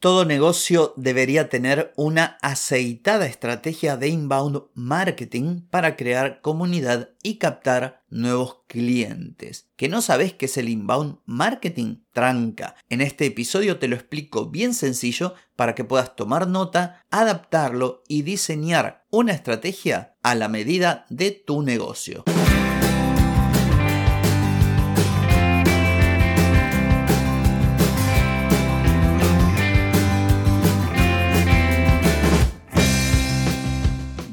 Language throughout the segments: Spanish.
Todo negocio debería tener una aceitada estrategia de inbound marketing para crear comunidad y captar nuevos clientes. ¿Que no sabes qué es el inbound marketing? Tranca. En este episodio te lo explico bien sencillo para que puedas tomar nota, adaptarlo y diseñar una estrategia a la medida de tu negocio.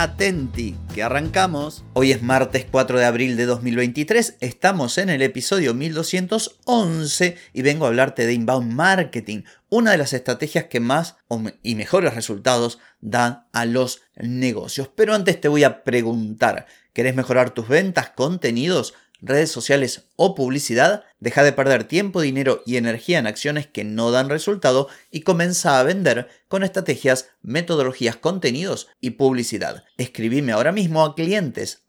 Atenti, que arrancamos. Hoy es martes 4 de abril de 2023, estamos en el episodio 1211 y vengo a hablarte de inbound marketing, una de las estrategias que más y mejores resultados dan a los negocios. Pero antes te voy a preguntar, ¿querés mejorar tus ventas, contenidos? Redes sociales o publicidad, deja de perder tiempo, dinero y energía en acciones que no dan resultado y comienza a vender con estrategias, metodologías, contenidos y publicidad. Escribime ahora mismo a clientes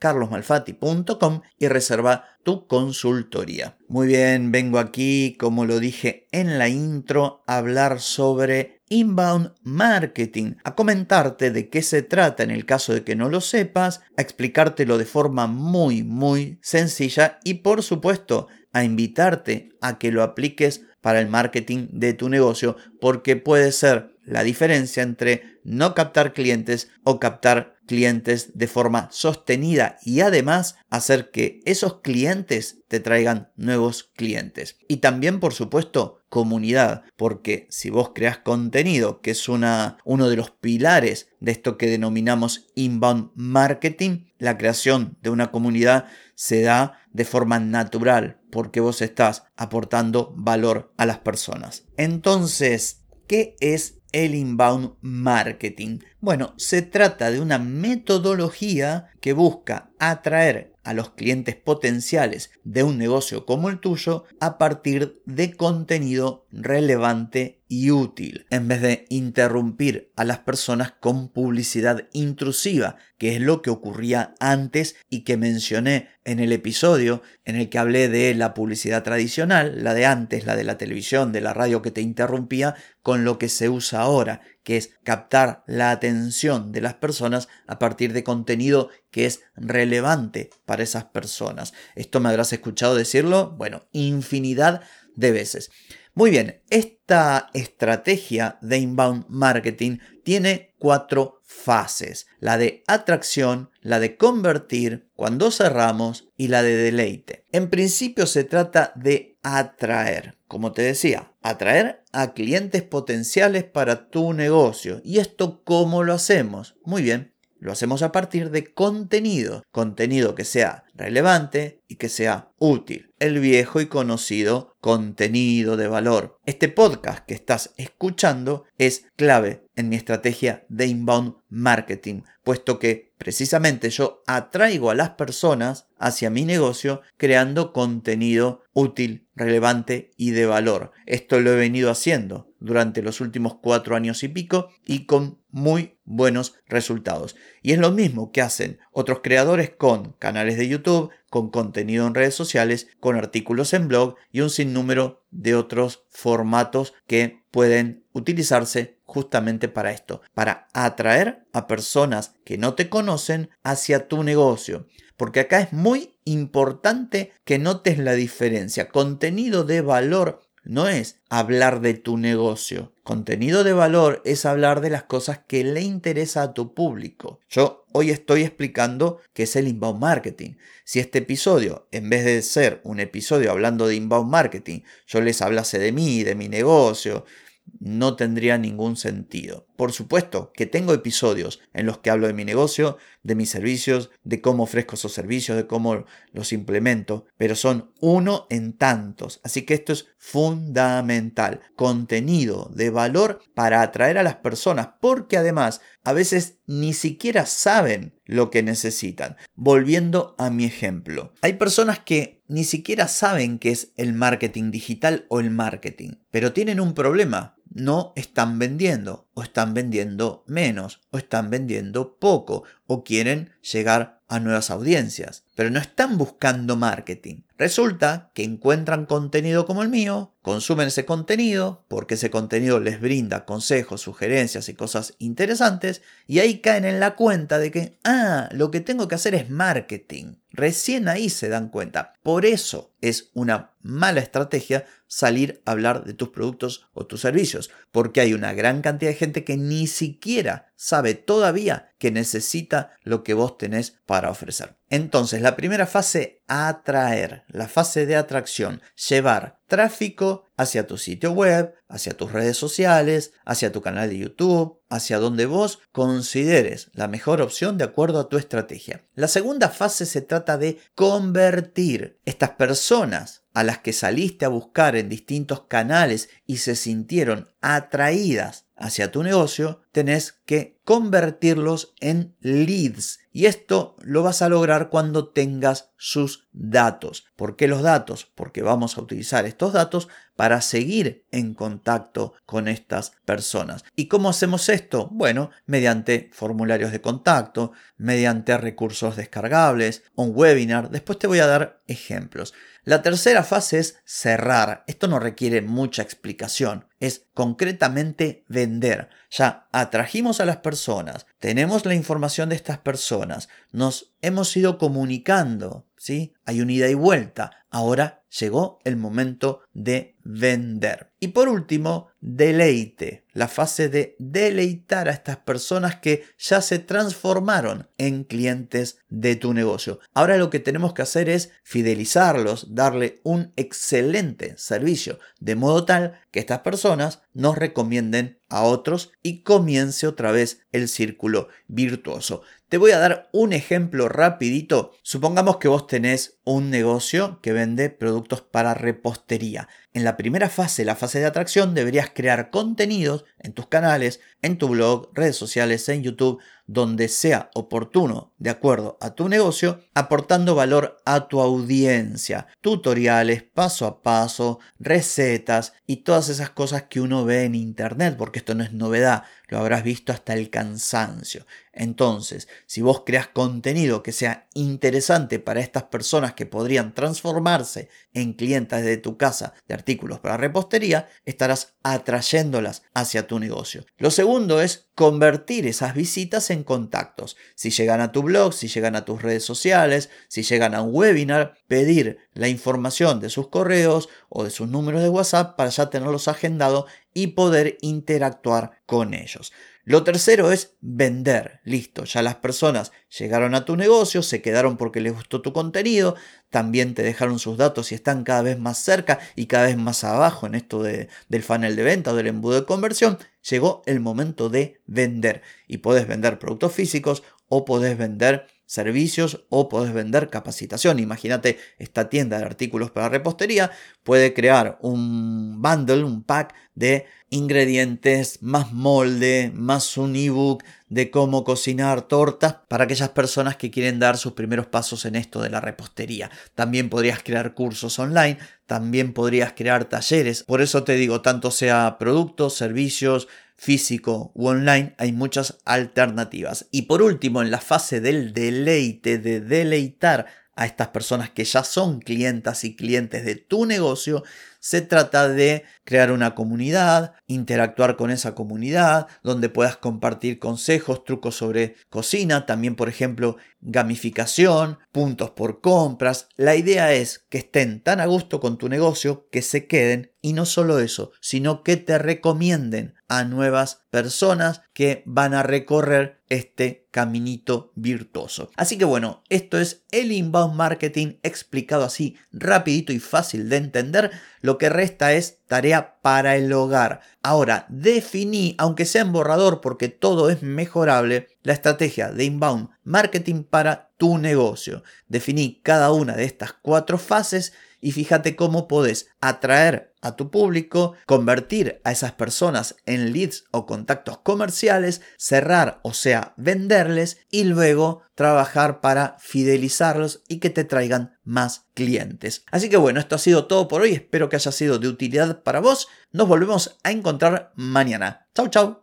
carlosmalfati.com y reserva tu consultoría. Muy bien, vengo aquí, como lo dije en la intro, a hablar sobre inbound marketing, a comentarte de qué se trata en el caso de que no lo sepas, a explicártelo de forma muy, muy sencilla y por supuesto a invitarte a que lo apliques para el marketing de tu negocio porque puede ser la diferencia entre no captar clientes o captar clientes de forma sostenida y además hacer que esos clientes te traigan nuevos clientes. Y también, por supuesto, comunidad, porque si vos creas contenido, que es una, uno de los pilares de esto que denominamos inbound marketing, la creación de una comunidad se da de forma natural, porque vos estás aportando valor a las personas. Entonces, ¿qué es el inbound marketing? Bueno, se trata de una metodología que busca atraer a los clientes potenciales de un negocio como el tuyo a partir de contenido relevante y útil, en vez de interrumpir a las personas con publicidad intrusiva, que es lo que ocurría antes y que mencioné en el episodio en el que hablé de la publicidad tradicional, la de antes, la de la televisión, de la radio que te interrumpía, con lo que se usa ahora, que es captar la atención de las personas a partir de contenido que es relevante para esas personas. Esto me habrás escuchado decirlo, bueno, infinidad de veces. Muy bien, esta estrategia de inbound marketing tiene cuatro fases. La de atracción, la de convertir, cuando cerramos y la de deleite. En principio se trata de atraer, como te decía, atraer a clientes potenciales para tu negocio. ¿Y esto cómo lo hacemos? Muy bien, lo hacemos a partir de contenido, contenido que sea relevante y que sea útil. El viejo y conocido contenido de valor. Este podcast que estás escuchando es clave en mi estrategia de inbound marketing, puesto que precisamente yo atraigo a las personas hacia mi negocio creando contenido útil, relevante y de valor. Esto lo he venido haciendo durante los últimos cuatro años y pico y con muy buenos resultados. Y es lo mismo que hacen otros creadores con canales de YouTube, con contenido en redes sociales, con artículos en blog y un sinnúmero de otros formatos que pueden utilizarse justamente para esto, para atraer a personas que no te conocen hacia tu negocio. Porque acá es muy importante que notes la diferencia. Contenido de valor no es hablar de tu negocio. Contenido de valor es hablar de las cosas que le interesa a tu público. Yo hoy estoy explicando qué es el inbound marketing. Si este episodio, en vez de ser un episodio hablando de inbound marketing, yo les hablase de mí, de mi negocio, no tendría ningún sentido. Por supuesto que tengo episodios en los que hablo de mi negocio, de mis servicios, de cómo ofrezco esos servicios, de cómo los implemento, pero son uno en tantos. Así que esto es fundamental. Contenido de valor para atraer a las personas, porque además a veces ni siquiera saben lo que necesitan. Volviendo a mi ejemplo, hay personas que ni siquiera saben qué es el marketing digital o el marketing, pero tienen un problema. No están vendiendo, o están vendiendo menos, o están vendiendo poco, o quieren llegar a nuevas audiencias, pero no están buscando marketing. Resulta que encuentran contenido como el mío, consumen ese contenido porque ese contenido les brinda consejos, sugerencias y cosas interesantes y ahí caen en la cuenta de que, ah, lo que tengo que hacer es marketing. Recién ahí se dan cuenta. Por eso es una mala estrategia salir a hablar de tus productos o tus servicios, porque hay una gran cantidad de gente que ni siquiera sabe todavía que necesita lo que vos tenés para ofrecer. Entonces, la primera fase, atraer, la fase de atracción, llevar tráfico hacia tu sitio web, hacia tus redes sociales, hacia tu canal de YouTube, hacia donde vos consideres la mejor opción de acuerdo a tu estrategia. La segunda fase se trata de convertir estas personas a las que saliste a buscar en distintos canales y se sintieron atraídas hacia tu negocio, tenés que convertirlos en leads. Y esto lo vas a lograr cuando tengas sus datos. ¿Por qué los datos? Porque vamos a utilizar estos datos para seguir en contacto con estas personas. ¿Y cómo hacemos esto? Bueno, mediante formularios de contacto, mediante recursos descargables, un webinar. Después te voy a dar ejemplos. La tercera fase es cerrar. Esto no requiere mucha explicación. Es concretamente vender. Ya atrajimos a las personas, tenemos la información de estas personas, nos hemos ido comunicando, ¿sí? Hay unida y vuelta. Ahora llegó el momento de vender. Y por último, deleite, la fase de deleitar a estas personas que ya se transformaron en clientes de tu negocio. Ahora lo que tenemos que hacer es fidelizarlos, darle un excelente servicio, de modo tal que estas personas nos recomienden a otros y comience otra vez el círculo virtuoso. Te voy a dar un ejemplo rapidito. Supongamos que vos tenés un negocio que vende productos para repostería. En la primera fase, la fase de atracción, deberías crear contenidos en tus canales, en tu blog, redes sociales, en YouTube, donde sea oportuno de acuerdo a tu negocio, aportando valor a tu audiencia. Tutoriales, paso a paso, recetas y todas esas cosas que uno ve en internet, porque esto no es novedad, lo habrás visto hasta el cansancio. Entonces, si vos creas contenido que sea interesante para estas personas que podrían transformarse en clientes de tu casa de artículos para repostería, estarás atrayéndolas hacia tu negocio. Lo segundo es convertir esas visitas en contactos. Si llegan a tu blog, si llegan a tus redes sociales, si llegan a un webinar, pedir la información de sus correos o de sus números de WhatsApp para ya tenerlos agendados y poder interactuar con ellos. Lo tercero es vender. Listo, ya las personas llegaron a tu negocio, se quedaron porque les gustó tu contenido, también te dejaron sus datos y están cada vez más cerca y cada vez más abajo en esto de, del funnel de venta o del embudo de conversión. Llegó el momento de vender y puedes vender productos físicos o podés vender servicios o podés vender capacitación. Imagínate esta tienda de artículos para repostería puede crear un bundle, un pack de ingredientes, más molde, más un ebook de cómo cocinar tortas para aquellas personas que quieren dar sus primeros pasos en esto de la repostería. También podrías crear cursos online, también podrías crear talleres. Por eso te digo, tanto sea productos, servicios, físico u online, hay muchas alternativas. Y por último, en la fase del deleite, de deleitar a estas personas que ya son clientas y clientes de tu negocio, se trata de crear una comunidad, interactuar con esa comunidad, donde puedas compartir consejos, trucos sobre cocina, también por ejemplo gamificación, puntos por compras. La idea es que estén tan a gusto con tu negocio que se queden y no solo eso, sino que te recomienden a nuevas personas que van a recorrer este caminito virtuoso. Así que bueno, esto es el inbound marketing explicado así rapidito y fácil de entender. Lo que resta es tarea para el hogar. Ahora, definí, aunque sea en borrador porque todo es mejorable, la estrategia de inbound marketing para tu negocio. Definí cada una de estas cuatro fases y fíjate cómo podés atraer a tu público, convertir a esas personas en leads o contactos comerciales, cerrar, o sea, venderles y luego trabajar para fidelizarlos y que te traigan más clientes. Así que bueno, esto ha sido todo por hoy, espero que haya sido de utilidad para vos. Nos volvemos a encontrar mañana. Chau, chau.